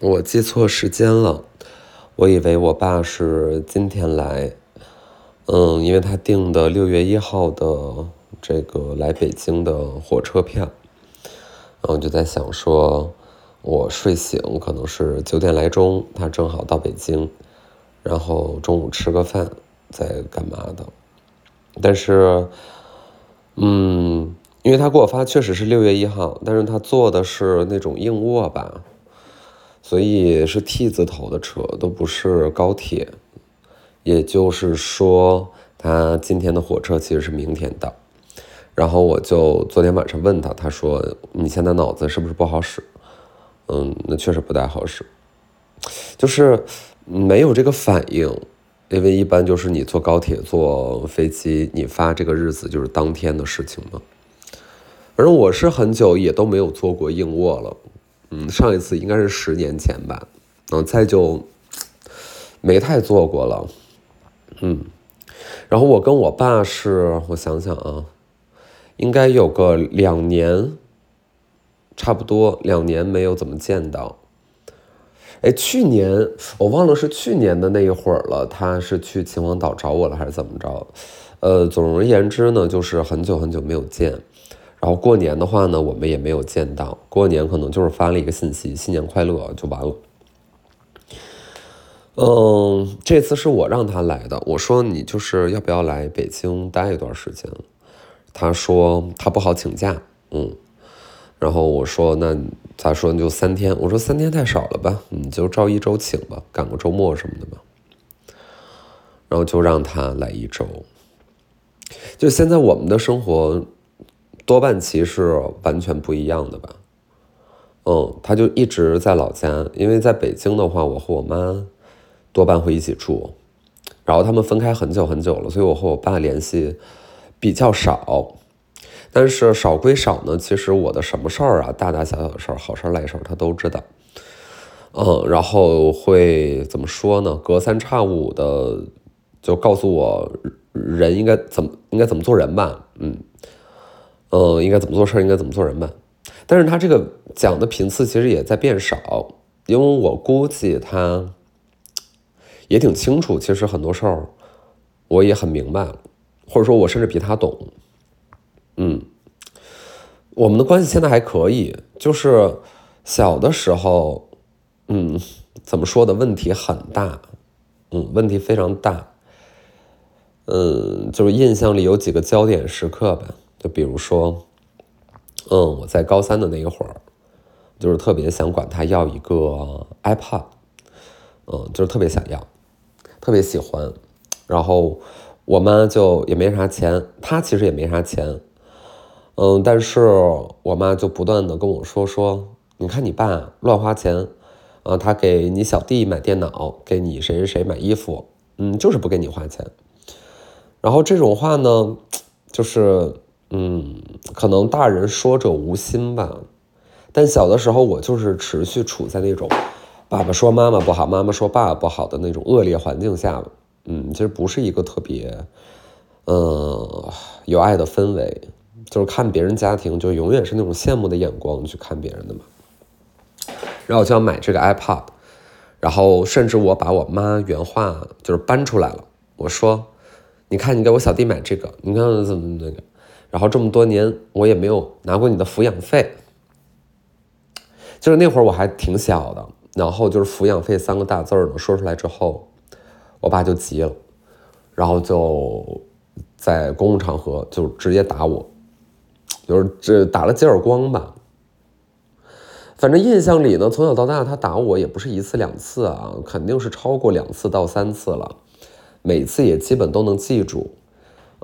我记错时间了，我以为我爸是今天来，嗯，因为他订的六月一号的这个来北京的火车票，然后就在想说，我睡醒可能是九点来钟，他正好到北京，然后中午吃个饭，再干嘛的，但是，嗯，因为他给我发确实是六月一号，但是他坐的是那种硬卧吧。所以是 T 字头的车，都不是高铁。也就是说，他今天的火车其实是明天到。然后我就昨天晚上问他，他说：“你现在脑子是不是不好使？”嗯，那确实不太好使，就是没有这个反应。因为一般就是你坐高铁、坐飞机，你发这个日子就是当天的事情嘛。反正我是很久也都没有坐过硬卧了。嗯，上一次应该是十年前吧，嗯，再就没太做过了，嗯，然后我跟我爸是，我想想啊，应该有个两年，差不多两年没有怎么见到。哎，去年我忘了是去年的那一会儿了，他是去秦皇岛找我了还是怎么着？呃，总而言之呢，就是很久很久没有见。然后过年的话呢，我们也没有见到。过年可能就是发了一个信息“新年快乐”就完了。嗯，这次是我让他来的。我说你就是要不要来北京待一段时间？他说他不好请假。嗯，然后我说那咋说就三天？我说三天太少了吧？你就照一周请吧，赶个周末什么的吧。然后就让他来一周。就现在我们的生活。多半其实完全不一样的吧，嗯，他就一直在老家，因为在北京的话，我和我妈多半会一起住，然后他们分开很久很久了，所以我和我爸联系比较少，但是少归少呢，其实我的什么事儿啊，大大小小的事儿，好事儿赖事儿，他都知道，嗯，然后会怎么说呢？隔三差五的就告诉我人应该怎么应该怎么做人吧，嗯。嗯，应该怎么做事儿，应该怎么做人吧。但是他这个讲的频次其实也在变少，因为我估计他也挺清楚，其实很多事儿我也很明白，或者说我甚至比他懂。嗯，我们的关系现在还可以，就是小的时候，嗯，怎么说的问题很大，嗯，问题非常大。嗯，就是印象里有几个焦点时刻吧。就比如说，嗯，我在高三的那一会儿，就是特别想管他要一个 iPad，嗯，就是特别想要，特别喜欢。然后我妈就也没啥钱，她其实也没啥钱，嗯，但是我妈就不断的跟我说说，你看你爸乱花钱，啊，他给你小弟买电脑，给你谁谁谁买衣服，嗯，就是不给你花钱。然后这种话呢，就是。嗯，可能大人说者无心吧，但小的时候我就是持续处在那种爸爸说妈妈不好，妈妈说爸爸不好的那种恶劣环境下。嗯，其实不是一个特别，嗯，有爱的氛围，就是看别人家庭就永远是那种羡慕的眼光去看别人的嘛。然后我就要买这个 iPad，然后甚至我把我妈原话就是搬出来了，我说，你看你给我小弟买这个，你看怎么那个。然后这么多年，我也没有拿过你的抚养费，就是那会儿我还挺小的，然后就是抚养费三个大字儿呢，说出来之后，我爸就急了，然后就在公共场合就直接打我，就是这打了几耳光吧。反正印象里呢，从小到大他打我也不是一次两次啊，肯定是超过两次到三次了，每次也基本都能记住。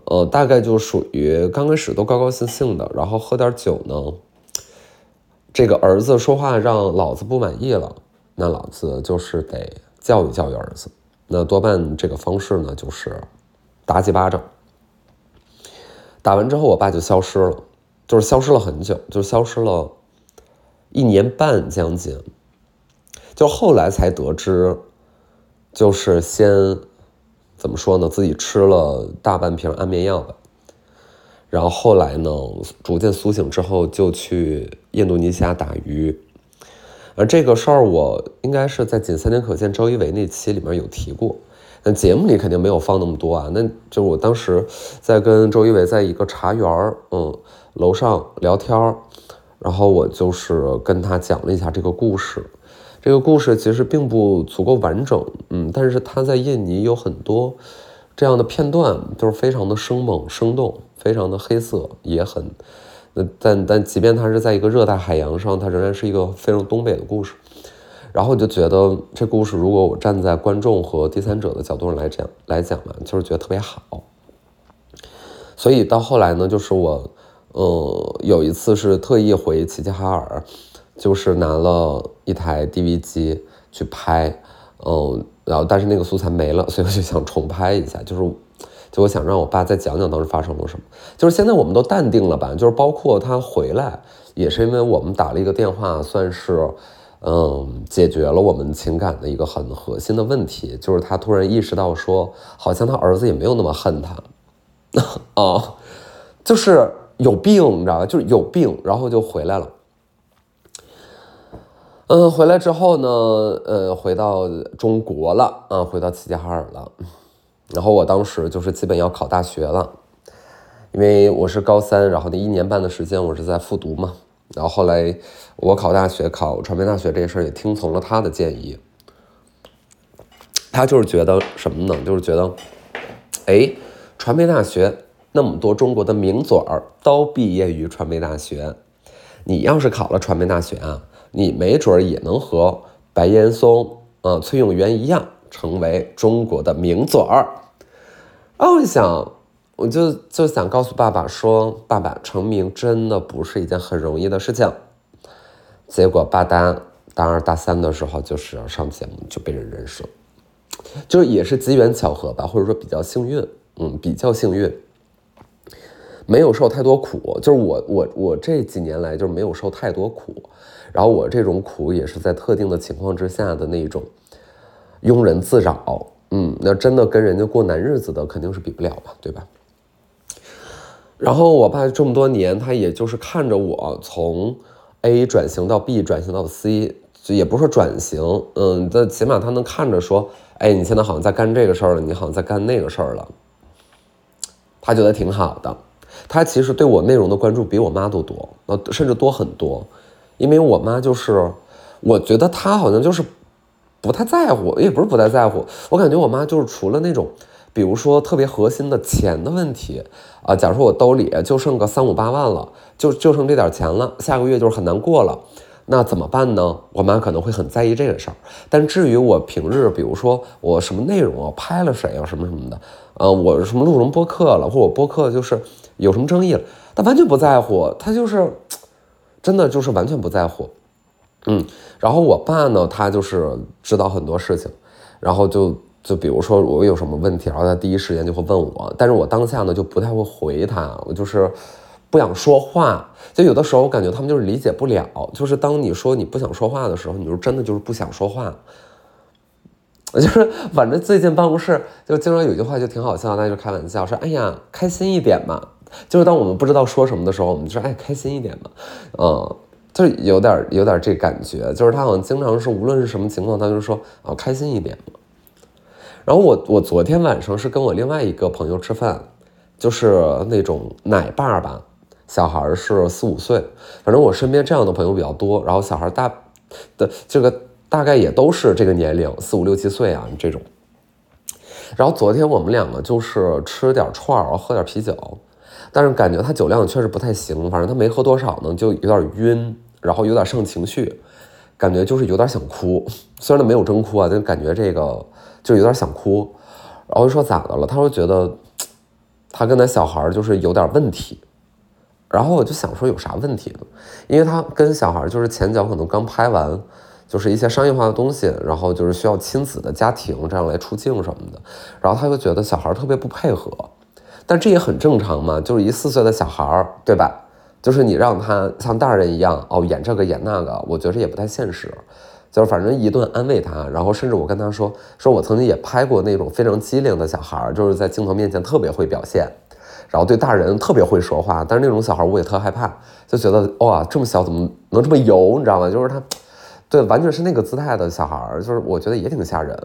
呃，大概就属于刚开始都高高兴兴的，然后喝点酒呢。这个儿子说话让老子不满意了，那老子就是得教育教育儿子。那多半这个方式呢，就是打几巴掌。打完之后，我爸就消失了，就是消失了很久，就消失了一年半将近。就后来才得知，就是先。怎么说呢？自己吃了大半瓶安眠药吧，然后后来呢，逐渐苏醒之后，就去印度尼西亚打鱼。而这个事儿我应该是在《仅三天可见》周一围那期里面有提过，那节目里肯定没有放那么多啊。那就是我当时在跟周一围在一个茶园儿，嗯，楼上聊天，然后我就是跟他讲了一下这个故事。这个故事其实并不足够完整，嗯，但是他在印尼有很多这样的片段，就是非常的生猛、生动，非常的黑色，也很。但但即便它是在一个热带海洋上，它仍然是一个非常东北的故事。然后我就觉得这故事，如果我站在观众和第三者的角度上来讲来讲嘛，就是觉得特别好。所以到后来呢，就是我，呃，有一次是特意回齐齐哈尔，就是拿了一台 DV 机去拍，嗯，然后但是那个素材没了，所以我就想重拍一下，就是。就我想让我爸再讲讲当时发生了什么，就是现在我们都淡定了吧，就是包括他回来，也是因为我们打了一个电话，算是，嗯，解决了我们情感的一个很核心的问题，就是他突然意识到说，好像他儿子也没有那么恨他，啊，就是有病，你知道吧？就是有病，然后就回来了。嗯，回来之后呢，呃，回到中国了，啊，回到齐齐哈尔了。然后我当时就是基本要考大学了，因为我是高三，然后那一年半的时间我是在复读嘛。然后后来我考大学，考传媒大学这事儿也听从了他的建议。他就是觉得什么呢？就是觉得，哎，传媒大学那么多中国的名嘴儿都毕业于传媒大学，你要是考了传媒大学啊，你没准儿也能和白岩松、啊崔永元一样。成为中国的名嘴儿，啊！我想，我就就想告诉爸爸说，爸爸成名真的不是一件很容易的事情。结果大单大二大三的时候，就是要上节目就被人认识了，就是也是机缘巧合吧，或者说比较幸运，嗯，比较幸运，没有受太多苦。就是我我我这几年来就是没有受太多苦，然后我这种苦也是在特定的情况之下的那一种。庸人自扰，嗯，那真的跟人家过难日子的肯定是比不了吧，对吧？然后我爸这么多年，他也就是看着我从 A 转型到 B，转型到 C，也不是说转型，嗯，但起码他能看着说，哎，你现在好像在干这个事儿了，你好像在干那个事儿了，他觉得挺好的。他其实对我内容的关注比我妈都多，呃，甚至多很多，因为我妈就是，我觉得她好像就是。不太在乎，也不是不太在乎。我感觉我妈就是除了那种，比如说特别核心的钱的问题啊，假如说我兜里就剩个三五八万了，就就剩这点钱了，下个月就是很难过了，那怎么办呢？我妈可能会很在意这个事儿。但至于我平日，比如说我什么内容啊，拍了谁啊，什么什么的，呃，我什么录什么播客了，或者我播客就是有什么争议了，她完全不在乎，她就是真的就是完全不在乎。嗯，然后我爸呢，他就是知道很多事情，然后就就比如说我有什么问题，然后他第一时间就会问我，但是我当下呢就不太会回他，我就是不想说话，就有的时候我感觉他们就是理解不了，就是当你说你不想说话的时候，你就真的就是不想说话，就是反正最近办公室就经常有句话就挺好笑，大家就开玩笑说，哎呀，开心一点嘛，就是当我们不知道说什么的时候，我们就说，哎，开心一点嘛，嗯。就有点有点这感觉，就是他好像经常是无论是什么情况，他就说啊开心一点嘛。然后我我昨天晚上是跟我另外一个朋友吃饭，就是那种奶爸吧，小孩是四五岁，反正我身边这样的朋友比较多。然后小孩大，的这个大概也都是这个年龄，四五六七岁啊这种。然后昨天我们两个就是吃点串儿，喝点啤酒，但是感觉他酒量确实不太行，反正他没喝多少呢，就有点晕。然后有点上情绪，感觉就是有点想哭，虽然他没有真哭啊，但感觉这个就有点想哭。然后说咋的了？他说觉得 他跟他小孩就是有点问题。然后我就想说有啥问题呢？因为他跟小孩就是前脚可能刚拍完，就是一些商业化的东西，然后就是需要亲子的家庭这样来出镜什么的。然后他就觉得小孩特别不配合，但这也很正常嘛，就是一四岁的小孩，对吧？就是你让他像大人一样哦演这个演那个，我觉得也不太现实。就是反正一顿安慰他，然后甚至我跟他说，说我曾经也拍过那种非常机灵的小孩，就是在镜头面前特别会表现，然后对大人特别会说话。但是那种小孩我也特害怕，就觉得哇这么小怎么能这么油，你知道吗？就是他对，完全是那个姿态的小孩儿，就是我觉得也挺吓人，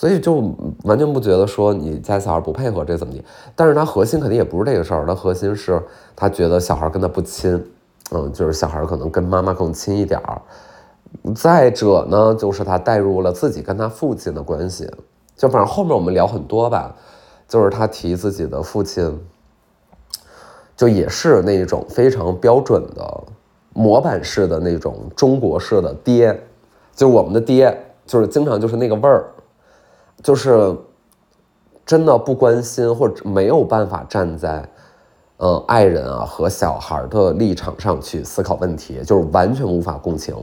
所以就完全不觉得说你家小孩不配合这怎么地。但是他核心肯定也不是这个事儿，他核心是他觉得小孩跟他不亲，嗯，就是小孩可能跟妈妈更亲一点儿。再者呢，就是他带入了自己跟他父亲的关系，就反正后面我们聊很多吧，就是他提自己的父亲，就也是那种非常标准的。模板式的那种中国式的爹，就是我们的爹，就是经常就是那个味儿，就是真的不关心或者没有办法站在嗯爱人啊和小孩的立场上去思考问题，就是完全无法共情，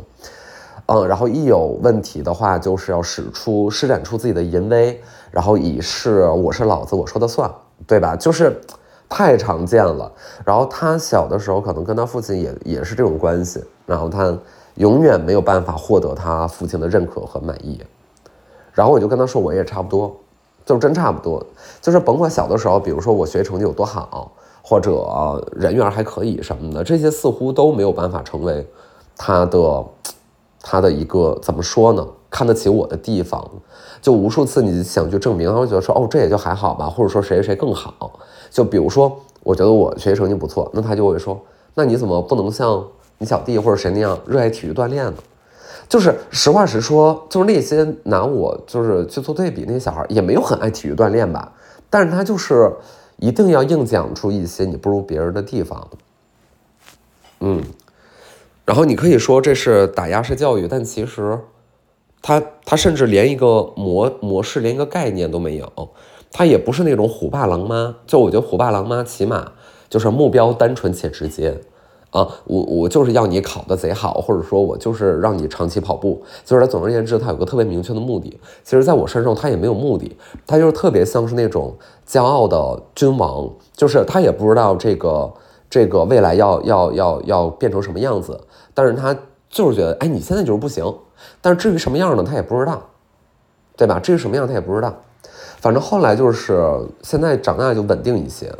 嗯，然后一有问题的话，就是要使出施展出自己的淫威，然后以示我是老子我说的算，对吧？就是。太常见了，然后他小的时候可能跟他父亲也也是这种关系，然后他永远没有办法获得他父亲的认可和满意，然后我就跟他说，我也差不多，就真差不多，就是甭管小的时候，比如说我学习成绩有多好，或者人缘还可以什么的，这些似乎都没有办法成为他的他的一个怎么说呢？看得起我的地方，就无数次你想去证明，他会觉得说，哦，这也就还好吧，或者说谁谁谁更好。就比如说，我觉得我学习成绩不错，那他就会说，那你怎么不能像你小弟或者谁那样热爱体育锻炼呢？就是实话实说，就是那些拿我就是去做对比那些小孩，也没有很爱体育锻炼吧，但是他就是一定要硬讲出一些你不如别人的地方，嗯，然后你可以说这是打压式教育，但其实他他甚至连一个模模式，连一个概念都没有。他也不是那种虎爸狼妈，就我觉得虎爸狼妈起码就是目标单纯且直接，啊，我我就是要你考的贼好，或者说我就是让你长期跑步，就是他总而言之，他有个特别明确的目的。其实在我身上他也没有目的，他就是特别像是那种骄傲的君王，就是他也不知道这个这个未来要要要要变成什么样子，但是他就是觉得，哎，你现在就是不行，但是至于什么样呢，他也不知道，对吧？至于什么样他也不知道。反正后来就是现在长大就稳定一些，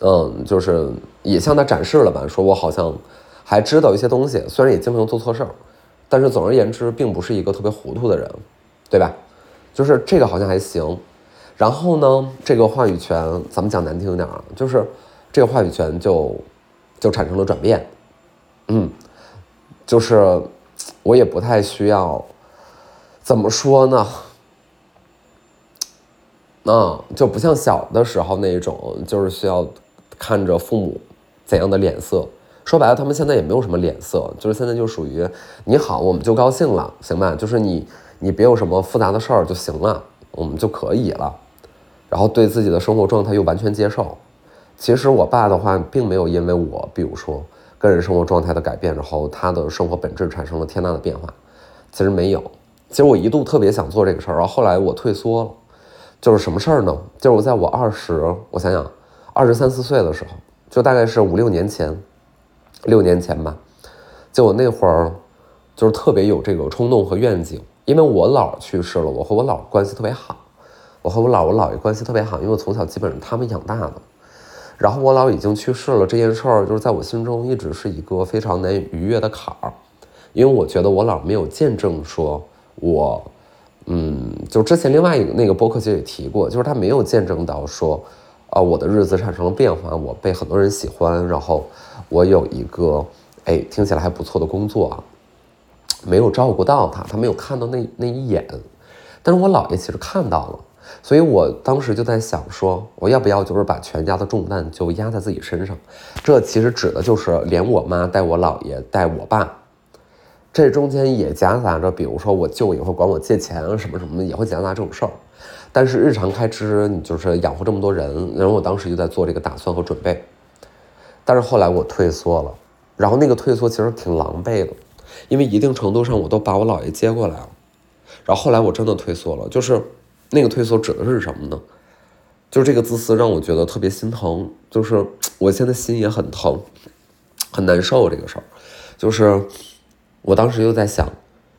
嗯，就是也向他展示了吧，说我好像还知道一些东西，虽然也经常做错事儿，但是总而言之，并不是一个特别糊涂的人，对吧？就是这个好像还行。然后呢，这个话语权，咱们讲难听点儿，就是这个话语权就就产生了转变，嗯，就是我也不太需要，怎么说呢？啊，就不像小的时候那一种，就是需要看着父母怎样的脸色。说白了，他们现在也没有什么脸色，就是现在就属于你好，我们就高兴了，行吧？就是你你别有什么复杂的事儿就行了，我们就可以了。然后对自己的生活状态又完全接受。其实我爸的话，并没有因为我，比如说个人生活状态的改变，然后他的生活本质产生了天大的变化。其实没有。其实我一度特别想做这个事儿，然后后来我退缩了。就是什么事儿呢？就是我在我二十，我想想，二十三四岁的时候，就大概是五六年前，六年前吧。就我那会儿，就是特别有这个冲动和愿景，因为我姥去世了，我和我姥关系特别好，我和我姥我姥爷关系特别好，因为我从小基本上他们养大的。然后我姥已经去世了，这件事儿就是在我心中一直是一个非常难逾越的坎儿，因为我觉得我姥没有见证说我。嗯，就之前另外一个那个播客其实也提过，就是他没有见证到说，啊，我的日子产生了变化，我被很多人喜欢，然后我有一个哎听起来还不错的工作啊，没有照顾到他，他没有看到那那一眼，但是我姥爷其实看到了，所以我当时就在想说，我要不要就是把全家的重担就压在自己身上，这其实指的就是连我妈带我姥爷带我爸。这中间也夹杂着，比如说我舅也会管我借钱啊，什么什么的，也会夹杂这种事儿。但是日常开支，你就是养活这么多人，然后我当时就在做这个打算和准备。但是后来我退缩了，然后那个退缩其实挺狼狈的，因为一定程度上我都把我姥爷接过来了。然后后来我真的退缩了，就是那个退缩指的是什么呢？就是这个自私让我觉得特别心疼，就是我现在心也很疼，很难受这个事儿，就是。我当时就在想，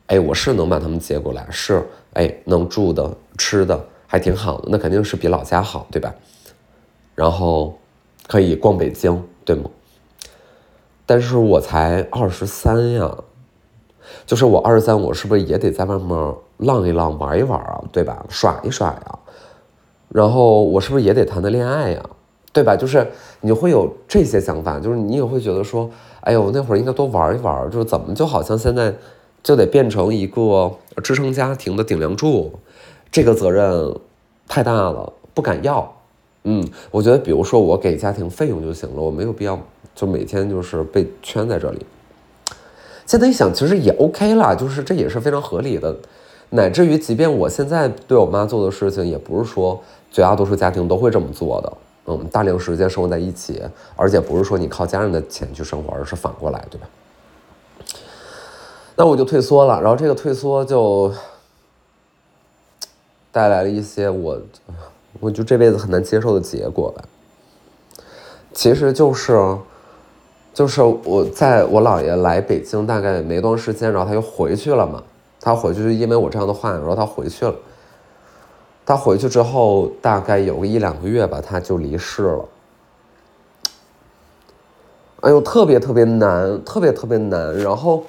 哎，我是能把他们接过来，是，哎，能住的、吃的还挺好的，那肯定是比老家好，对吧？然后可以逛北京，对吗？但是我才二十三呀，就是我二十三，我是不是也得在外面浪一浪、玩一玩啊？对吧？耍一耍呀？然后我是不是也得谈谈恋爱呀？对吧？就是你会有这些想法，就是你也会觉得说，哎呦，那会儿应该多玩一玩，就是怎么就好像现在就得变成一个支撑家庭的顶梁柱，这个责任太大了，不敢要。嗯，我觉得比如说我给家庭费用就行了，我没有必要就每天就是被圈在这里。现在一想，其实也 OK 了，就是这也是非常合理的，乃至于即便我现在对我妈做的事情，也不是说绝大多数家庭都会这么做的。嗯，大量时间生活在一起，而且不是说你靠家人的钱去生活，而是反过来，对吧？那我就退缩了，然后这个退缩就带来了一些我，我就这辈子很难接受的结果吧。其实就是，就是我在我姥爷来北京大概没多长时间，然后他又回去了嘛。他回去就因为我这样的话，然后他回去了。他回去之后，大概有个一两个月吧，他就离世了。哎呦，特别特别难，特别特别难。然后，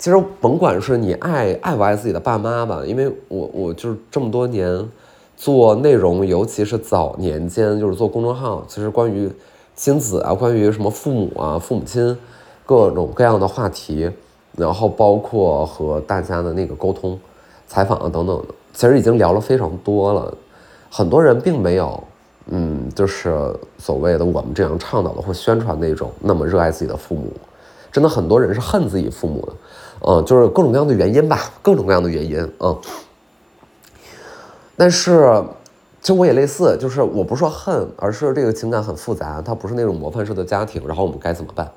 其实甭管是你爱爱不爱自己的爸妈吧，因为我我就是这么多年做内容，尤其是早年间就是做公众号，其实关于亲子啊，关于什么父母啊、父母亲各种各样的话题，然后包括和大家的那个沟通、采访啊等等的。其实已经聊了非常多了，很多人并没有，嗯，就是所谓的我们这样倡导的或宣传那种那么热爱自己的父母，真的很多人是恨自己父母的，嗯，就是各种各样的原因吧，各种各样的原因，嗯。但是，其实我也类似，就是我不是说恨，而是这个情感很复杂，它不是那种模范式的家庭，然后我们该怎么办？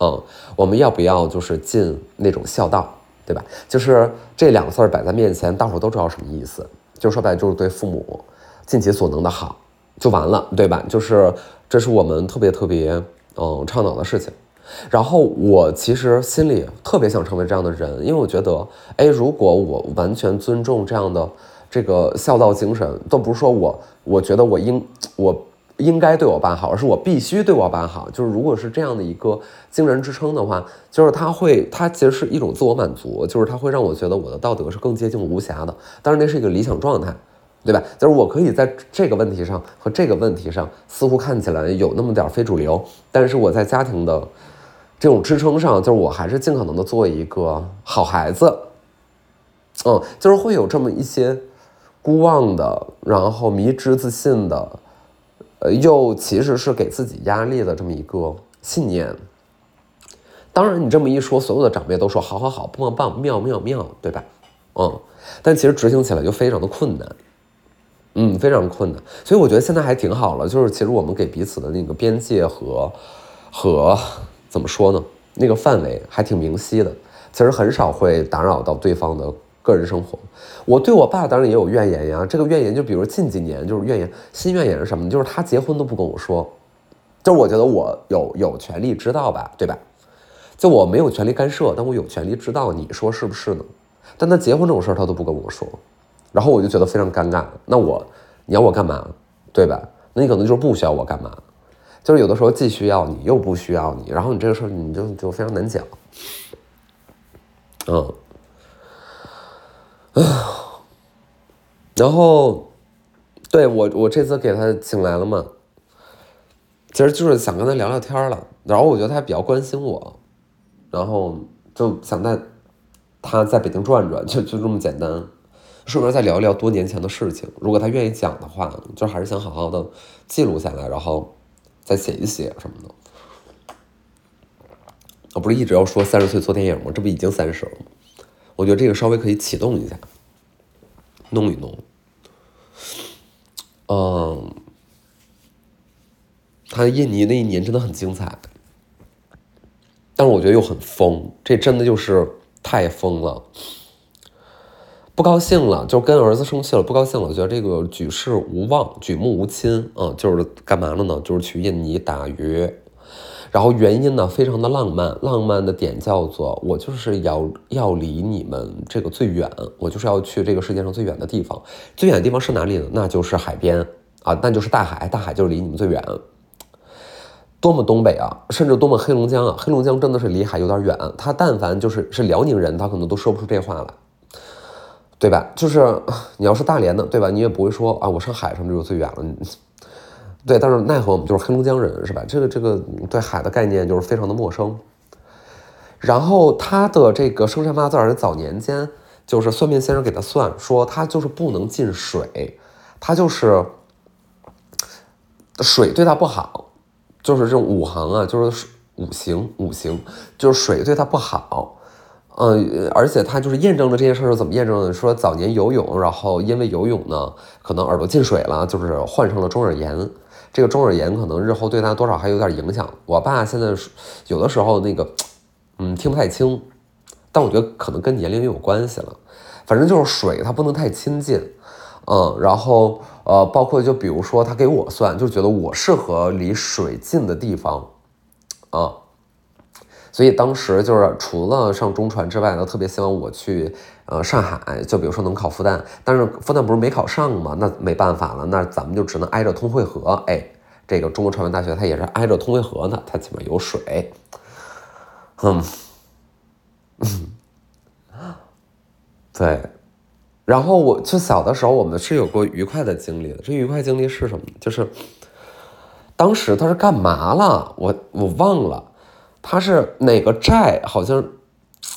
嗯，我们要不要就是尽那种孝道？对吧？就是这两个字摆在面前，大伙都知道什么意思。就说白，就是对父母尽其所能的好，就完了，对吧？就是这是我们特别特别嗯倡导的事情。然后我其实心里特别想成为这样的人，因为我觉得，哎，如果我完全尊重这样的这个孝道精神，都不是说我，我觉得我应我。应该对我爸好，而是我必须对我爸好。就是如果是这样的一个精神支撑的话，就是他会，他其实是一种自我满足，就是他会让我觉得我的道德是更接近无瑕的。当然，那是一个理想状态，对吧？就是我可以在这个问题上和这个问题上，似乎看起来有那么点非主流，但是我在家庭的这种支撑上，就是我还是尽可能的做一个好孩子。嗯，就是会有这么一些孤妄的，然后迷之自信的。呃，又其实是给自己压力的这么一个信念。当然，你这么一说，所有的长辈都说好好好，棒棒棒，妙妙妙，对吧？嗯，但其实执行起来就非常的困难，嗯，非常困难。所以我觉得现在还挺好了，就是其实我们给彼此的那个边界和和怎么说呢，那个范围还挺明晰的，其实很少会打扰到对方的。个人生活，我对我爸当然也有怨言呀。这个怨言就比如近几年就是怨言，新怨言是什么？就是他结婚都不跟我说，就是我觉得我有有权利知道吧，对吧？就我没有权利干涉，但我有权利知道，你说是不是呢？但他结婚这种事儿他都不跟我说，然后我就觉得非常尴尬。那我你要我干嘛，对吧？那你可能就是不需要我干嘛，就是有的时候既需要你又不需要你，然后你这个事儿你就就非常难讲，嗯。然后，对我我这次给他请来了嘛，其实就是想跟他聊聊天了。然后我觉得他比较关心我，然后就想带他在北京转转，就就这么简单。顺便再聊一聊多年前的事情。如果他愿意讲的话，就还是想好好的记录下来，然后再写一写什么的。我不是一直要说三十岁做电影吗？这不已经三十了吗？我觉得这个稍微可以启动一下，弄一弄。嗯，他印尼那一年真的很精彩，但是我觉得又很疯，这真的就是太疯了。不高兴了，就跟儿子生气了，不高兴了，觉得这个举世无望，举目无亲啊，就是干嘛了呢？就是去印尼打鱼。然后原因呢，非常的浪漫，浪漫的点叫做我就是要要离你们这个最远，我就是要去这个世界上最远的地方，最远的地方是哪里呢？那就是海边啊，那就是大海，大海就是离你们最远。多么东北啊，甚至多么黑龙江啊！黑龙江真的是离海有点远，他但凡就是是辽宁人，他可能都说不出这话来，对吧？就是你要是大连的，对吧？你也不会说啊，我上海上就最远了，对。但是奈何我们就是黑龙江人，是吧？这个这个对海的概念就是非常的陌生。然后他的这个生辰八字是早年间，就是算命先生给他算说他就是不能进水，他就是水对他不好。就是这种五行啊，就是五行，五行就是水对他不好，嗯，而且他就是验证了这件事是怎么验证的？说早年游泳，然后因为游泳呢，可能耳朵进水了，就是患上了中耳炎。这个中耳炎可能日后对他多少还有点影响。我爸现在有的时候那个，嗯，听不太清，但我觉得可能跟年龄也有关系了。反正就是水，他不能太亲近。嗯，然后呃，包括就比如说他给我算，就觉得我适合离水近的地方，啊，所以当时就是除了上中传之外呢，特别希望我去呃上海，就比如说能考复旦，但是复旦不是没考上吗？那没办法了，那咱们就只能挨着通惠河，哎，这个中国传媒大学它也是挨着通惠河呢，它起码有水，嗯，对。然后我就小的时候，我们是有过愉快的经历的。这愉快经历是什么？就是当时他是干嘛了？我我忘了，他是哪个债？好像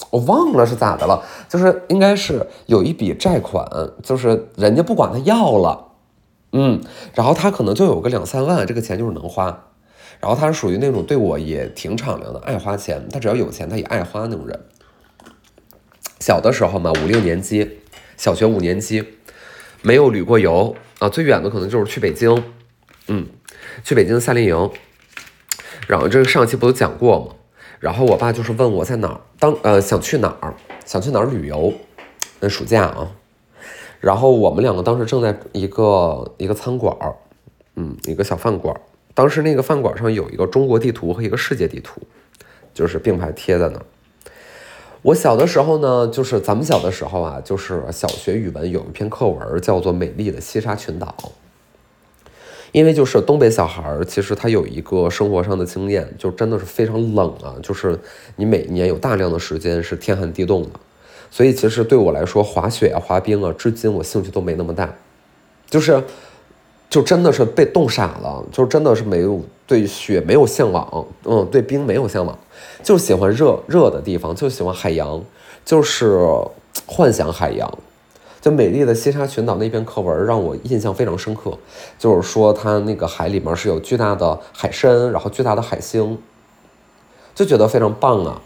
我忘了是咋的了。就是应该是有一笔债款，就是人家不管他要了，嗯，然后他可能就有个两三万，这个钱就是能花。然后他是属于那种对我也挺敞亮的，爱花钱。他只要有钱，他也爱花那种人。小的时候嘛，五六年级。小学五年级，没有旅过游啊，最远的可能就是去北京，嗯，去北京夏令营。然后这个上期不都讲过吗？然后我爸就是问我在哪儿，当呃想去哪儿，想去哪儿旅游，那暑假啊。然后我们两个当时正在一个一个餐馆儿，嗯，一个小饭馆儿。当时那个饭馆上有一个中国地图和一个世界地图，就是并排贴在那儿。我小的时候呢，就是咱们小的时候啊，就是小学语文有一篇课文叫做《美丽的西沙群岛》。因为就是东北小孩儿，其实他有一个生活上的经验，就真的是非常冷啊，就是你每年有大量的时间是天寒地冻的，所以其实对我来说，滑雪啊、滑冰啊，至今我兴趣都没那么大，就是。就真的是被冻傻了，就真的是没有对雪没有向往，嗯，对冰没有向往，就喜欢热热的地方，就喜欢海洋，就是幻想海洋。就美丽的西沙群岛那篇课文让我印象非常深刻，就是说它那个海里面是有巨大的海参，然后巨大的海星，就觉得非常棒啊。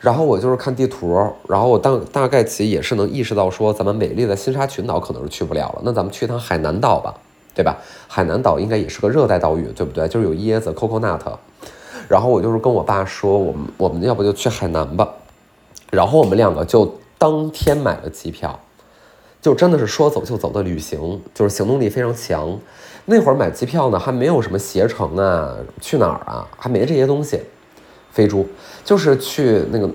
然后我就是看地图，然后我大大概其也是能意识到说，咱们美丽的西沙群岛可能是去不了了，那咱们去趟海南岛吧。对吧？海南岛应该也是个热带岛屿，对不对？就是有椰子，coconut。然后我就是跟我爸说，我们我们要不就去海南吧。然后我们两个就当天买了机票，就真的是说走就走的旅行，就是行动力非常强。那会儿买机票呢，还没有什么携程啊，去哪儿啊，还没这些东西。飞猪就是去那个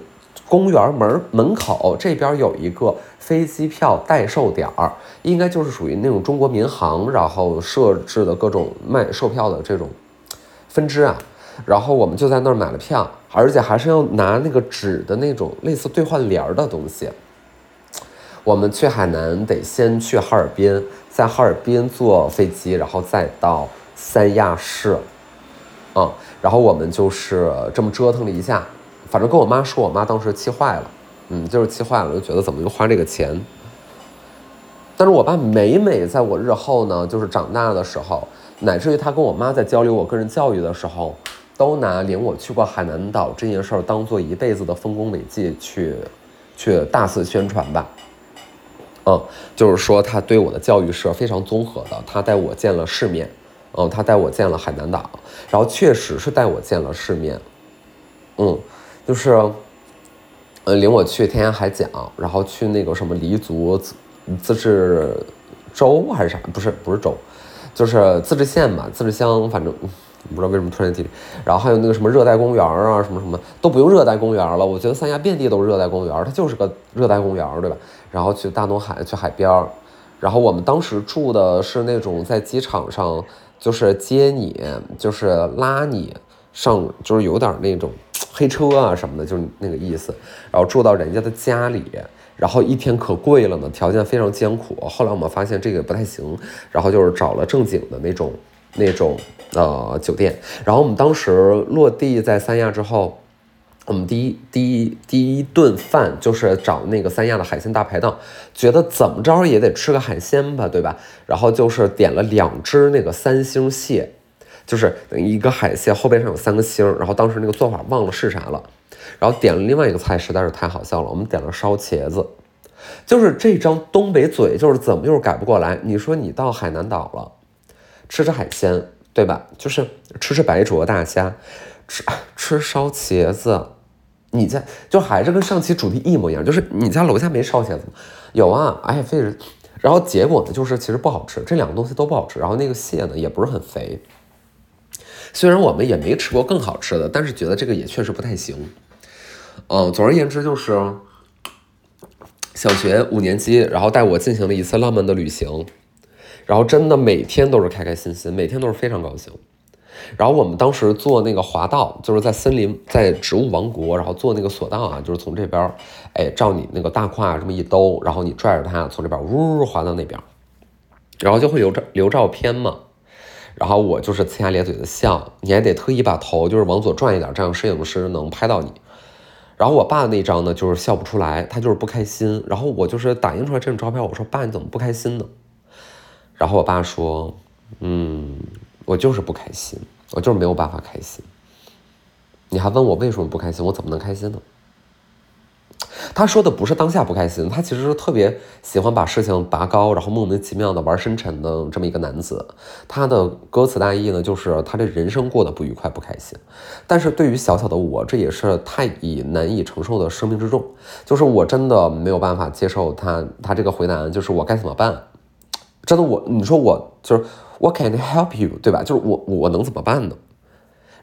公园门门口这边有一个。飞机票代售点儿应该就是属于那种中国民航，然后设置的各种卖售票的这种分支啊。然后我们就在那儿买了票，而且还是要拿那个纸的那种类似兑换联儿的东西。我们去海南得先去哈尔滨，在哈尔滨坐飞机，然后再到三亚市。嗯，然后我们就是这么折腾了一下，反正跟我妈说，我妈当时气坏了。嗯，就是气坏了，就觉得怎么就花这个钱。但是我爸每每在我日后呢，就是长大的时候，乃至于他跟我妈在交流我个人教育的时候，都拿领我去过海南岛这件事儿当做一辈子的丰功伟绩去，去大肆宣传吧。嗯，就是说他对我的教育是非常综合的，他带我见了世面，嗯，他带我见了海南岛，然后确实是带我见了世面，嗯，就是。呃，领我去天涯海角，然后去那个什么黎族自治州还是啥？不是不是州，就是自治县嘛，自治乡，反正 不知道为什么突然提。然后还有那个什么热带公园啊，什么什么都不用热带公园了。我觉得三亚遍地都是热带公园，它就是个热带公园，对吧？然后去大东海，去海边儿。然后我们当时住的是那种在机场上，就是接你，就是拉你，上就是有点那种黑车啊什么的，就是那个意思。然后住到人家的家里，然后一天可贵了呢，条件非常艰苦。后来我们发现这个不太行，然后就是找了正经的那种那种呃酒店。然后我们当时落地在三亚之后。我们第一第一第一顿饭就是找那个三亚的海鲜大排档，觉得怎么着也得吃个海鲜吧，对吧？然后就是点了两只那个三星蟹，就是等于一个海蟹后背上有三个星。然后当时那个做法忘了是啥了，然后点了另外一个菜，实在是太好笑了，我们点了烧茄子，就是这张东北嘴就是怎么就是改不过来。你说你到海南岛了，吃吃海鲜，对吧？就是吃吃白灼大虾。吃 吃烧茄子，你家就还是跟上期主题一模一样，就是你家楼下没烧茄子吗？有啊，哎，非是，然后结果呢，就是其实不好吃，这两个东西都不好吃，然后那个蟹呢也不是很肥。虽然我们也没吃过更好吃的，但是觉得这个也确实不太行。嗯，总而言之就是小学五年级，然后带我进行了一次浪漫的旅行，然后真的每天都是开开心心，每天都是非常高兴。然后我们当时坐那个滑道，就是在森林，在植物王国，然后坐那个索道啊，就是从这边，哎，照你那个大胯这么一兜，然后你拽着它从这边呜滑到那边，然后就会留照留照片嘛。然后我就是呲牙咧嘴的笑，你还得特意把头就是往左转一点，这样摄影师能拍到你。然后我爸那张呢，就是笑不出来，他就是不开心。然后我就是打印出来这种照片，我说爸你怎么不开心呢？然后我爸说，嗯。我就是不开心，我就是没有办法开心。你还问我为什么不开心，我怎么能开心呢？他说的不是当下不开心，他其实是特别喜欢把事情拔高，然后莫名其妙的玩深沉的这么一个男子。他的歌词大意呢，就是他这人生过得不愉快、不开心。但是对于小小的我，这也是太以难以承受的生命之重，就是我真的没有办法接受他他这个回答，就是我该怎么办？真的我，你说我就是。What can help you？对吧？就是我，我能怎么办呢？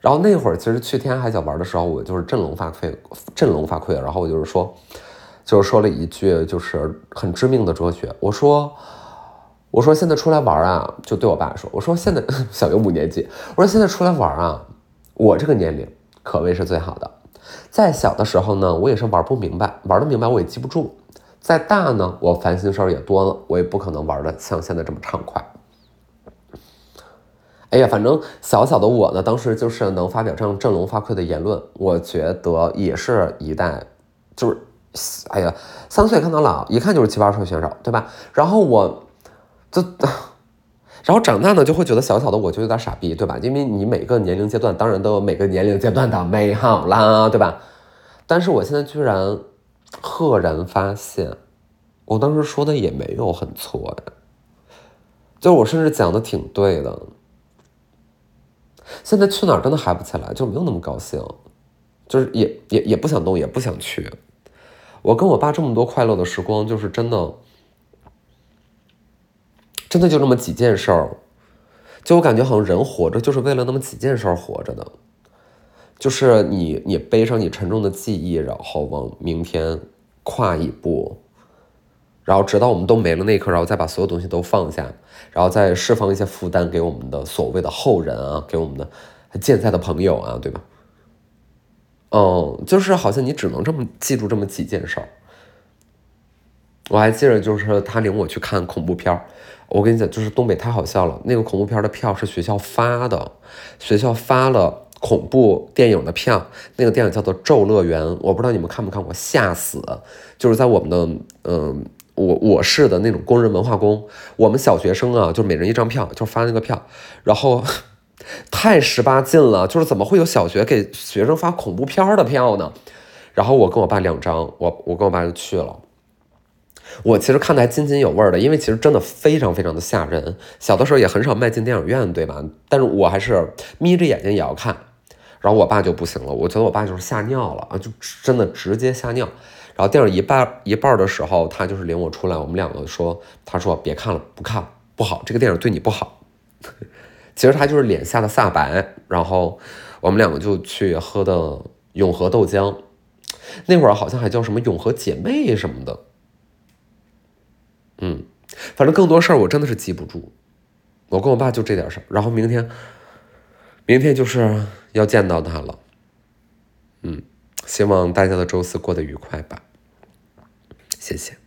然后那会儿其实去天涯海角玩的时候，我就是振聋发聩，振聋发聩。然后我就是说，就是说了一句就是很致命的哲学。我说，我说现在出来玩啊，就对我爸说，我说现在 小学五年级，我说现在出来玩啊，我这个年龄可谓是最好的。在小的时候呢，我也是玩不明白，玩的明白我也记不住。再大呢，我烦心事儿也多了，我也不可能玩的像现在这么畅快。哎呀，反正小小的我呢，当时就是能发表这样振聋发聩的言论，我觉得也是一代，就是，哎呀，三岁看到老，一看就是七八岁选手，对吧？然后我，就，然后长大呢，就会觉得小小的我就有点傻逼，对吧？因为你每个年龄阶段，当然都有每个年龄阶段的美好啦，对吧？但是我现在居然赫然发现，我当时说的也没有很错呀，就是我甚至讲的挺对的。现在去哪儿真的嗨不起来，就没有那么高兴，就是也也也不想动，也不想去。我跟我爸这么多快乐的时光，就是真的，真的就那么几件事儿。就我感觉好像人活着就是为了那么几件事儿活着的，就是你你背上你沉重的记忆，然后往明天跨一步。然后直到我们都没了那一刻，然后再把所有东西都放下，然后再释放一些负担给我们的所谓的后人啊，给我们的健在的朋友啊，对吧？嗯，就是好像你只能这么记住这么几件事儿。我还记得，就是他领我去看恐怖片儿。我跟你讲，就是东北太好笑了，那个恐怖片的票是学校发的，学校发了恐怖电影的票。那个电影叫做《咒乐园》，我不知道你们看没看过，吓死！就是在我们的嗯。我我市的那种工人文化宫，我们小学生啊，就每人一张票，就发那个票，然后 太十八禁了，就是怎么会有小学给学生发恐怖片的票呢？然后我跟我爸两张，我我跟我爸就去了。我其实看的还津津有味的，因为其实真的非常非常的吓人。小的时候也很少迈进电影院，对吧？但是我还是眯着眼睛也要看。然后我爸就不行了，我觉得我爸就是吓尿了啊，就真的直接吓尿。然后电影一半一半的时候，他就是领我出来，我们两个说，他说别看了，不看，不好，这个电影对你不好。其实他就是脸下的煞白。然后我们两个就去喝的永和豆浆，那会儿好像还叫什么永和姐妹什么的。嗯，反正更多事儿我真的是记不住。我跟我爸就这点事儿。然后明天明天就是要见到他了。嗯，希望大家的周四过得愉快吧。Встретимся.